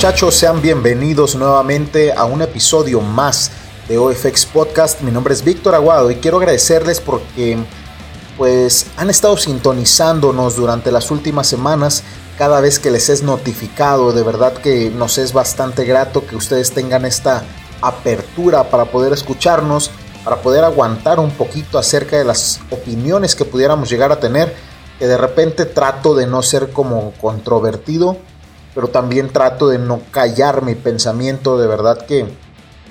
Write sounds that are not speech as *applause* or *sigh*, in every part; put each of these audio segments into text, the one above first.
muchachos? Sean bienvenidos nuevamente a un episodio más de OFX Podcast. Mi nombre es Víctor Aguado y quiero agradecerles porque pues han estado sintonizándonos durante las últimas semanas cada vez que les es notificado. De verdad que nos es bastante grato que ustedes tengan esta apertura para poder escucharnos, para poder aguantar un poquito acerca de las opiniones que pudiéramos llegar a tener, que de repente trato de no ser como controvertido pero también trato de no callar mi pensamiento. De verdad que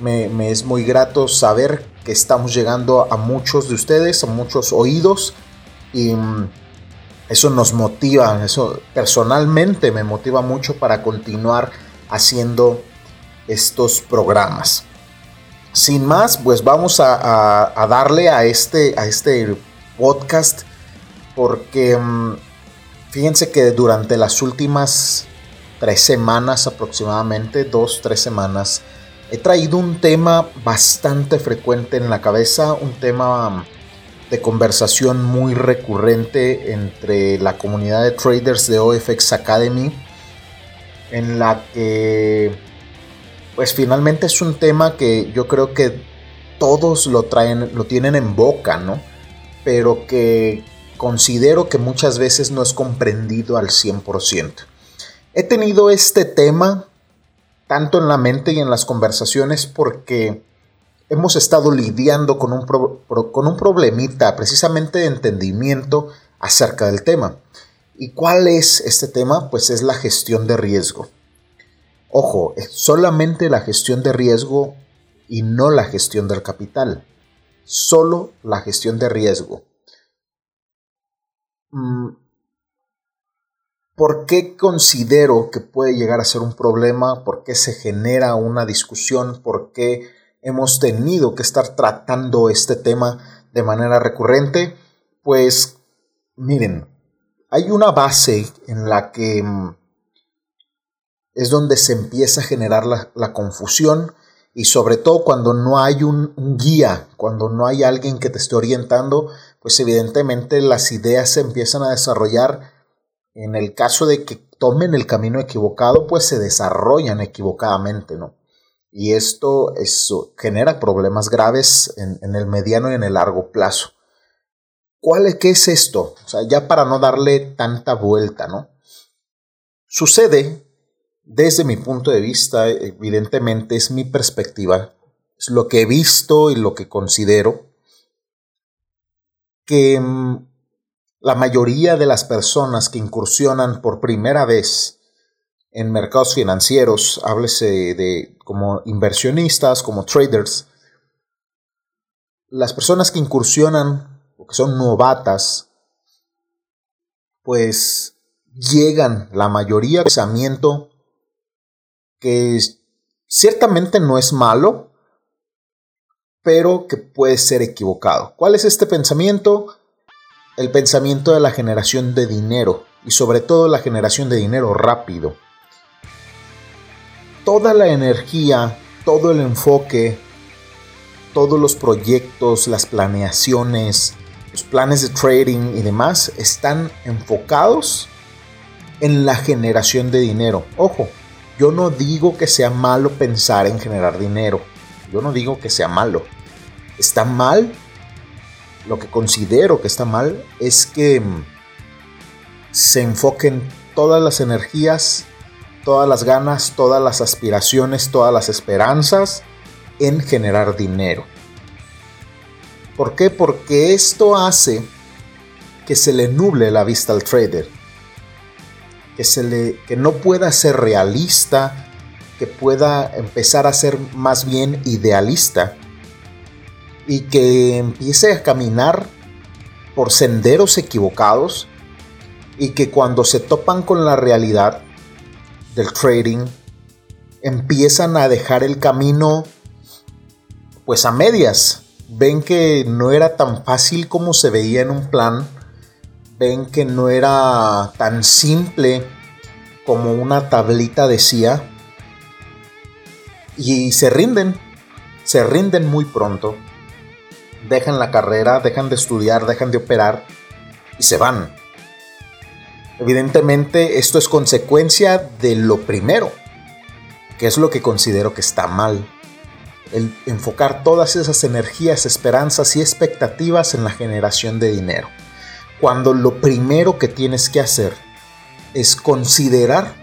me, es muy grato saber que estamos llegando a muchos de ustedes, a muchos oídos y mm, eso nos motiva, eso personalmente me motiva mucho para continuar haciendo estos programas. Sin más, pues vamos a, darle a este, a este podcast porque mm, fíjense que durante las últimas tres semanas aproximadamente, dos, tres semanas, he traído un tema bastante frecuente en la cabeza, un tema de conversación muy recurrente entre la comunidad de traders de OFX Academy, en la que, pues finalmente es un tema que yo creo que todos lo traen, lo tienen en boca, ¿no? Pero que considero que muchas veces no es comprendido al 100%. He tenido este tema tanto en la mente y en las conversaciones porque hemos estado lidiando con un, con un problemita precisamente de entendimiento acerca del tema. ¿Y cuál es este tema? Pues es la gestión de riesgo. Ojo, es solamente la gestión de riesgo y no la gestión del capital. Solo la gestión de riesgo. Mm, ¿Por qué considero que puede llegar a ser un problema? ¿Por qué se genera una discusión? ¿Por qué hemos tenido que estar tratando este tema de manera recurrente? Pues miren, hay una base en la que mm, es donde se empieza a generar la, confusión y sobre todo cuando no hay un, un, guía, cuando no hay alguien que te esté orientando, pues evidentemente las ideas se empiezan a desarrollar en el caso de que tomen el camino equivocado, pues se desarrollan equivocadamente, ¿no? Y esto genera problemas graves en, el mediano y en el largo plazo. ¿Cuál es, ¿Qué es esto? O sea, ya para no darle tanta vuelta, ¿no? Sucede, desde mi punto de vista, evidentemente es mi perspectiva, es lo que he visto y lo que considero, que mm, la mayoría de las personas que incursionan por primera vez en mercados financieros, háblese de como inversionistas, como traders, las personas que incursionan o que son novatas, pues llegan la mayoría de pensamiento que ciertamente no es malo, pero que puede ser equivocado. ¿Cuál es este pensamiento? El pensamiento de la generación de dinero y sobre todo la generación de dinero rápido. Toda la energía, todo el enfoque, todos los proyectos, las planeaciones, los planes de trading y demás están enfocados en la generación de dinero. Ojo, yo no digo que sea malo pensar en generar dinero. Yo no digo que sea malo. Está mal lo que considero que está mal es que mm, se enfoquen todas las energías, todas las ganas, todas las aspiraciones, todas las esperanzas en generar dinero. ¿Por qué? Porque esto hace que se le nuble la vista al trader, que, se le, que no pueda ser realista, que pueda empezar a ser más bien idealista y que empiece a caminar por senderos equivocados y que cuando se topan con la realidad del trading empiezan a dejar el camino pues a medias. Ven que no era tan fácil como se veía en un plan. Ven que no era tan simple como una tablita decía. Y se rinden. Se rinden muy pronto dejan la carrera, dejan de estudiar, dejan de operar y se van. Evidentemente esto es consecuencia de lo primero, que es lo que considero que está mal. El enfocar todas esas energías, esperanzas y expectativas en la generación de dinero. Cuando lo primero que tienes que hacer es considerar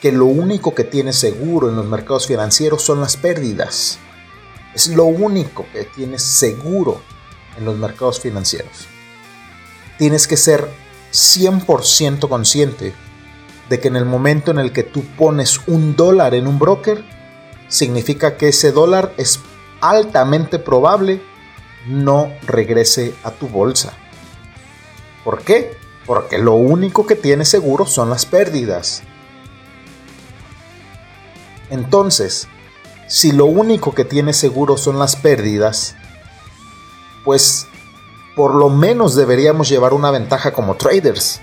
que lo único que tienes seguro en los mercados financieros son las pérdidas. Es lo único que tienes seguro en los mercados financieros. Tienes que ser 100% consciente de que en el momento en el que tú pones un dólar en un broker, significa que ese dólar es altamente probable no regrese a tu bolsa. ¿Por qué? Porque lo único que tienes seguro son las pérdidas. Entonces, si lo único que tienes seguro son las pérdidas, pues por lo menos deberíamos llevar una ventaja como traders.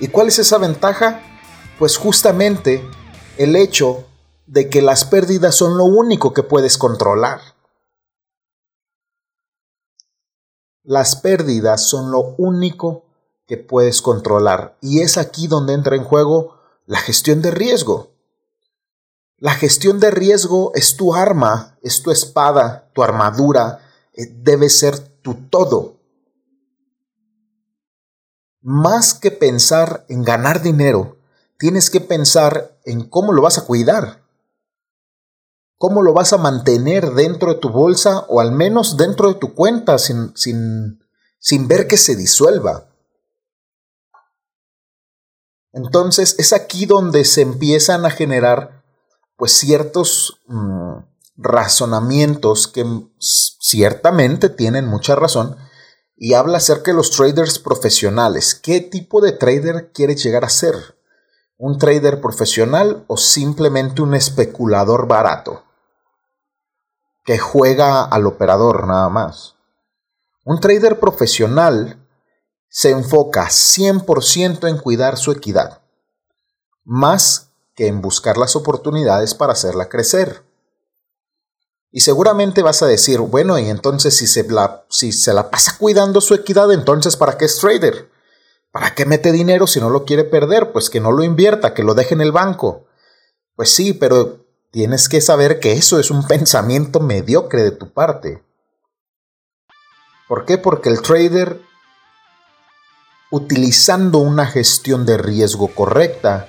¿Y cuál es esa ventaja? Pues justamente el hecho de que las pérdidas son lo único que puedes controlar. Las pérdidas son lo único que puedes controlar. Y es aquí donde entra en juego la gestión de riesgo. La gestión de riesgo es tu arma, es tu espada, tu armadura, eh, debe ser tu todo. Más que pensar en ganar dinero, tienes que pensar en cómo lo vas a cuidar. ¿Cómo lo vas a mantener dentro de tu bolsa o al menos dentro de tu cuenta sin, sin, sin ver que se disuelva? Entonces es aquí donde se empiezan a generar pues ciertos mm, razonamientos que ciertamente tienen mucha razón y habla acerca de los traders profesionales. ¿Qué tipo de trader quieres llegar a ser? ¿Un trader profesional o simplemente un especulador barato? Que juega al operador nada más. Un trader profesional se enfoca 100% en cuidar su equidad, más que en buscar las oportunidades para hacerla crecer. Y seguramente vas a decir, bueno, y entonces si se, la, si se la pasa cuidando su equidad, entonces ¿para qué es trader? ¿Para qué mete dinero si no lo quiere perder? Pues que no lo invierta, que lo deje en el banco. Pues sí, pero tienes que saber que eso es un *laughs* pensamiento mediocre de tu parte. ¿Por qué? Porque el trader, utilizando una gestión de riesgo correcta,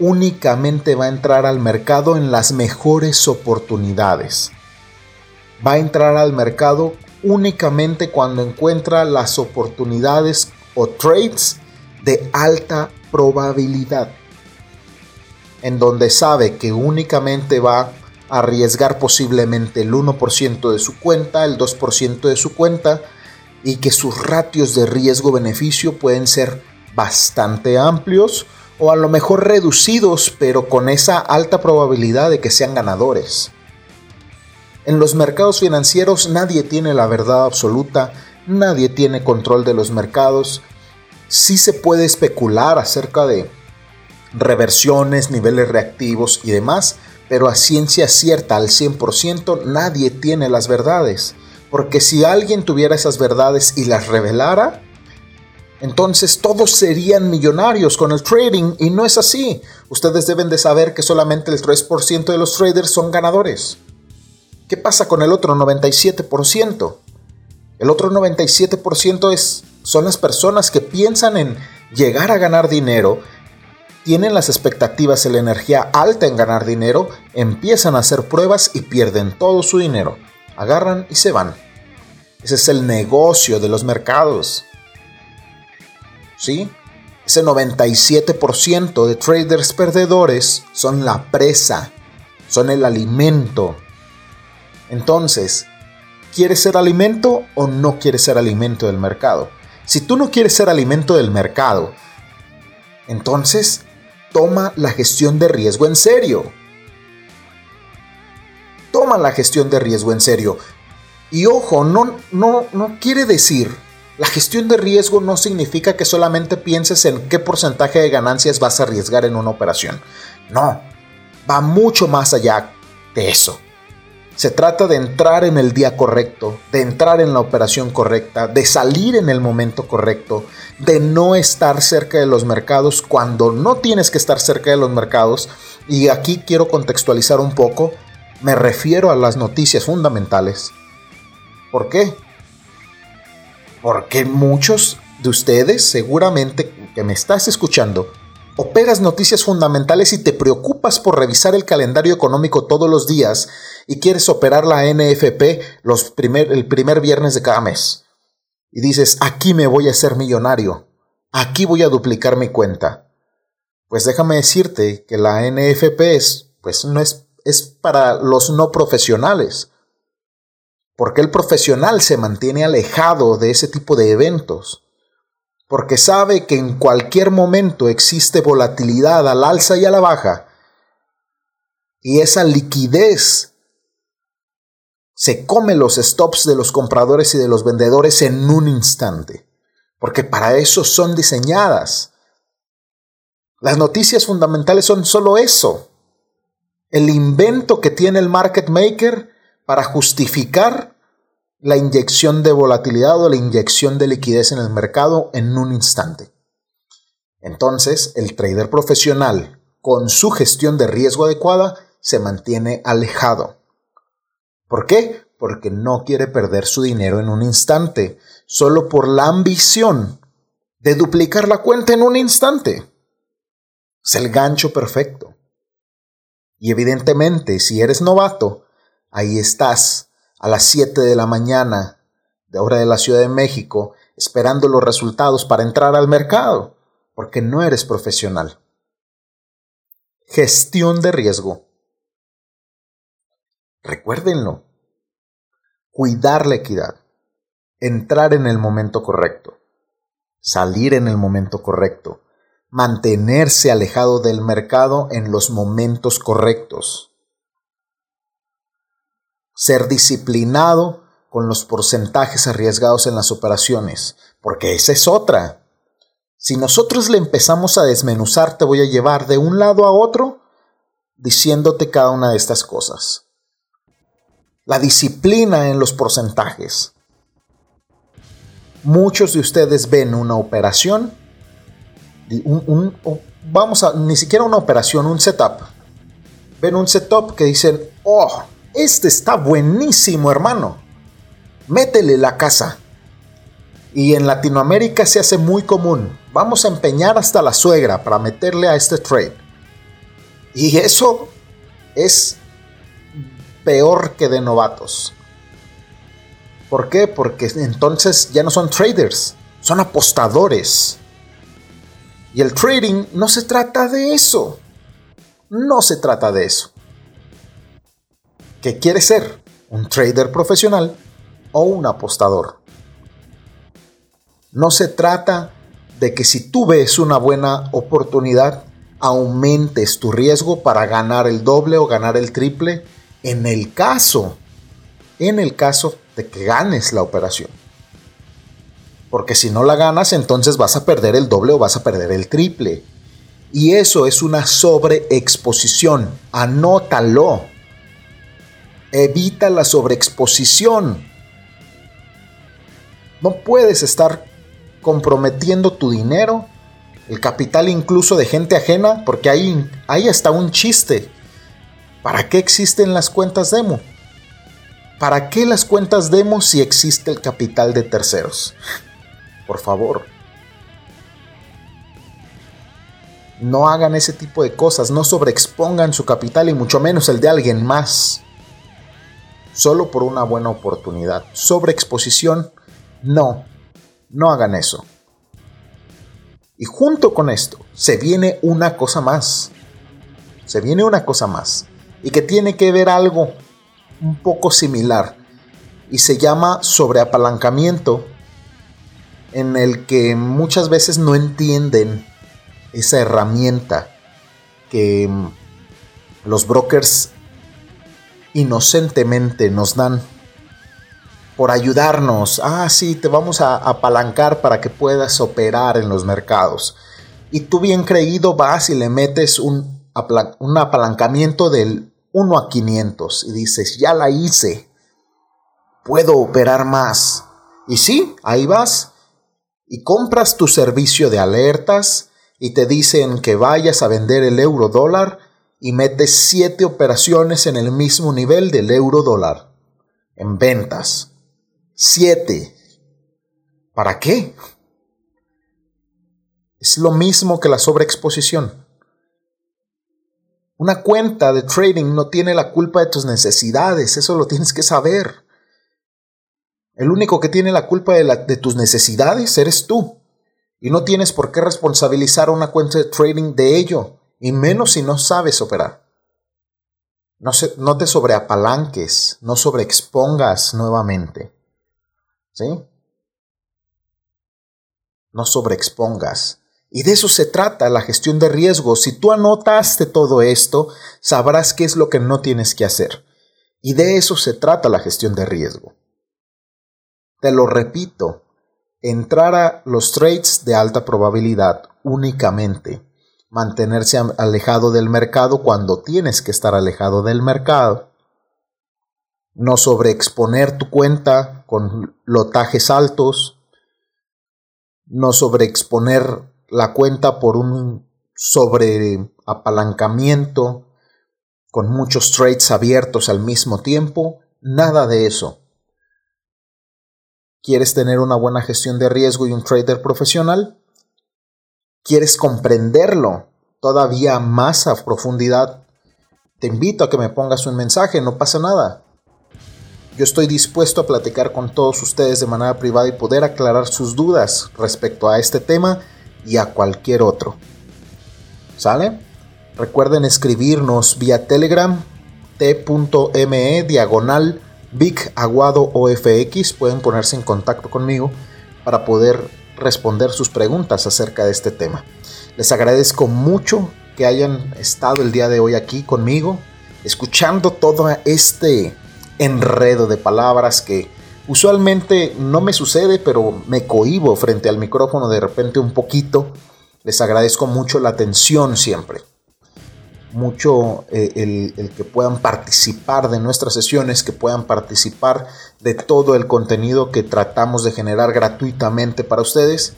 únicamente va a entrar al mercado en las mejores oportunidades. Va a entrar al mercado únicamente cuando encuentra las oportunidades o trades de alta probabilidad. En donde sabe que únicamente va a arriesgar posiblemente el 1% de su cuenta, el 2% de su cuenta y que sus ratios de riesgo-beneficio pueden ser bastante amplios o a lo mejor reducidos, pero con esa alta probabilidad de que sean ganadores. En los mercados financieros nadie tiene la verdad absoluta, nadie tiene control de los mercados. Sí se puede especular acerca de reversiones, niveles reactivos y demás, pero a ciencia cierta al 100% nadie tiene las verdades. Porque si alguien tuviera esas verdades y las revelara, entonces todos serían millonarios con el trading y no es así. Ustedes deben de saber que solamente el 3% de los traders son ganadores. ¿Qué pasa con el otro 97%? El otro 97% es, son las personas que piensan en llegar a ganar dinero, tienen las expectativas y la energía alta en ganar dinero, empiezan a hacer pruebas y pierden todo su dinero. Agarran y se van. Ese es el negocio de los mercados. ¿Sí? Ese 97% de traders perdedores son la presa, son el alimento. Entonces, ¿quieres ser alimento o no quieres ser alimento del mercado? Si tú no quieres ser alimento del mercado, entonces toma la gestión de riesgo en serio. Toma la gestión de riesgo en serio. Y ojo, no, no, no quiere decir la gestión de riesgo no significa que solamente pienses en qué porcentaje de ganancias vas a arriesgar en una operación. No, va mucho más allá de eso. Se trata de entrar en el día correcto, de entrar en la operación correcta, de salir en el momento correcto, de no estar cerca de los mercados cuando no tienes que estar cerca de los mercados. Y aquí quiero contextualizar un poco. Me refiero a las noticias fundamentales. ¿Por qué? Porque muchos de ustedes, seguramente que me estás escuchando, operas noticias fundamentales y te preocupas por revisar el calendario económico todos los días y quieres operar la NFP los primer, el primer viernes de cada mes. Y dices, aquí me voy a hacer millonario, aquí voy a duplicar mi cuenta. Pues déjame decirte que la NFP es, pues no es, es para los no profesionales. Porque el profesional se mantiene alejado de ese tipo de eventos porque sabe que en cualquier momento existe volatilidad al alza y a la baja, y esa liquidez se come los stops de los compradores y de los vendedores en un instante, porque para eso son diseñadas. Las noticias fundamentales son solo eso, el invento que tiene el market maker para justificar la inyección de volatilidad o la inyección de liquidez en el mercado en un instante. Entonces, el trader profesional, con su gestión de riesgo adecuada, se mantiene alejado. ¿Por qué? Porque no quiere perder su dinero en un instante, solo por la ambición de duplicar la cuenta en un instante. Es el gancho perfecto. Y evidentemente, si eres novato, ahí estás a las 7 de la mañana de hora de la Ciudad de México esperando los resultados para entrar al mercado, porque no eres profesional. Gestión de riesgo. Recuérdenlo. Cuidar la equidad. Entrar en el momento correcto. Salir en el momento correcto. Mantenerse alejado del mercado en los momentos correctos ser disciplinado con los porcentajes arriesgados en las operaciones, porque esa es otra. Si nosotros le empezamos a desmenuzar, te voy a llevar de un lado a otro diciéndote cada una de estas cosas. La disciplina en los porcentajes. Muchos de ustedes ven una operación, vamos a, ni siquiera una operación, un setup. Ven un setup que dicen, oh, este está buenísimo, hermano. Métele la casa. Y en Latinoamérica se hace muy común. Vamos a empeñar hasta la suegra para meterle a este trade. Y eso es peor que de novatos. ¿Por qué? Porque entonces ya no son traders, son apostadores. Y el trading no se trata de eso. No se trata de eso que quiere ser un trader profesional o un apostador. No se trata de que si tú ves una buena oportunidad, aumentes tu riesgo para ganar el doble o ganar el triple en el caso, en el caso de que ganes la operación. Porque si no la ganas, entonces vas a perder el doble o vas a perder el triple. Y eso es una sobreexposición. Anótalo. Evita la sobreexposición. No puedes estar comprometiendo tu dinero, el capital incluso de gente ajena, porque ahí hay hasta un chiste. ¿Para qué existen las cuentas demo? ¿Para qué las cuentas demo si existe el capital de terceros? Por favor. No hagan ese tipo de cosas, no sobreexpongan su capital y mucho menos el de alguien más solo por una buena oportunidad. Sobreexposición, no, no hagan eso. Y junto con esto, se viene una cosa más. Se viene una cosa más. Y que tiene que ver algo un poco similar. Y se llama sobreapalancamiento. En el que muchas veces no entienden esa herramienta que los brokers inocentemente nos dan por ayudarnos. Ah, sí, te vamos a apalancar para que puedas operar en los mercados. Y tú bien creído vas y le metes un, apalancamiento del 1 a 500 y dices, ya la hice, puedo operar más. Y sí, ahí vas y compras tu servicio de alertas y te dicen que vayas a vender el euro dólar y metes 7 operaciones en el mismo nivel del euro dólar en ventas. 7. ¿Para qué? Es lo mismo que la sobreexposición. Una cuenta de trading no tiene la culpa de tus necesidades, eso lo tienes que saber. El único que tiene la culpa de, tus necesidades eres tú. Y no tienes por qué responsabilizar una cuenta de trading de ello, y menos si no sabes operar. No, no te sobreapalanques, no sobreexpongas nuevamente. ¿Sí? No sobreexpongas. Y de eso se trata la gestión de riesgos. Si tú anotaste todo esto, sabrás qué es lo que no tienes que hacer. Y de eso se trata la gestión de riesgo. Te lo repito, entrar a los trades de alta probabilidad únicamente. Mantenerse alejado del mercado cuando tienes que estar alejado del mercado. No sobreexponer tu cuenta con lotajes altos. No sobreexponer la cuenta por un sobreapalancamiento con muchos trades abiertos al mismo tiempo, nada de eso. ¿Quieres tener una buena gestión de riesgo y un trader profesional? ¿Quieres comprenderlo todavía más a profundidad? Te invito a que me pongas un mensaje, no pasa nada. Yo estoy dispuesto a platicar con todos ustedes de manera privada y poder aclarar sus dudas respecto a este tema y a cualquier otro. ¿Sale? Recuerden escribirnos vía Telegram t.me diagonal Big Aguado OFX. Pueden ponerse en contacto conmigo para poder responder sus preguntas acerca de este tema. Les agradezco mucho que hayan estado el día de hoy aquí conmigo, escuchando todo este enredo de palabras que Usualmente no me sucede, pero me cohibo frente al micrófono de repente un poquito. Les agradezco mucho la atención siempre. Mucho eh, el, el, que puedan participar de nuestras sesiones, que puedan participar de todo el contenido que tratamos de generar gratuitamente para ustedes.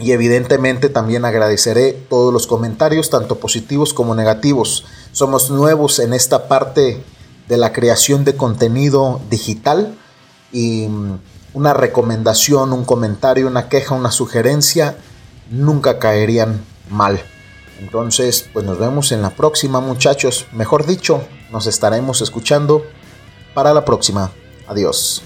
Y evidentemente también agradeceré todos los comentarios, tanto positivos como negativos. Somos nuevos en esta parte de la creación de contenido digital y una recomendación, un comentario, una queja, una sugerencia, nunca caerían mal. Entonces, pues nos vemos en la próxima muchachos. Mejor dicho, nos estaremos escuchando para la próxima. Adiós.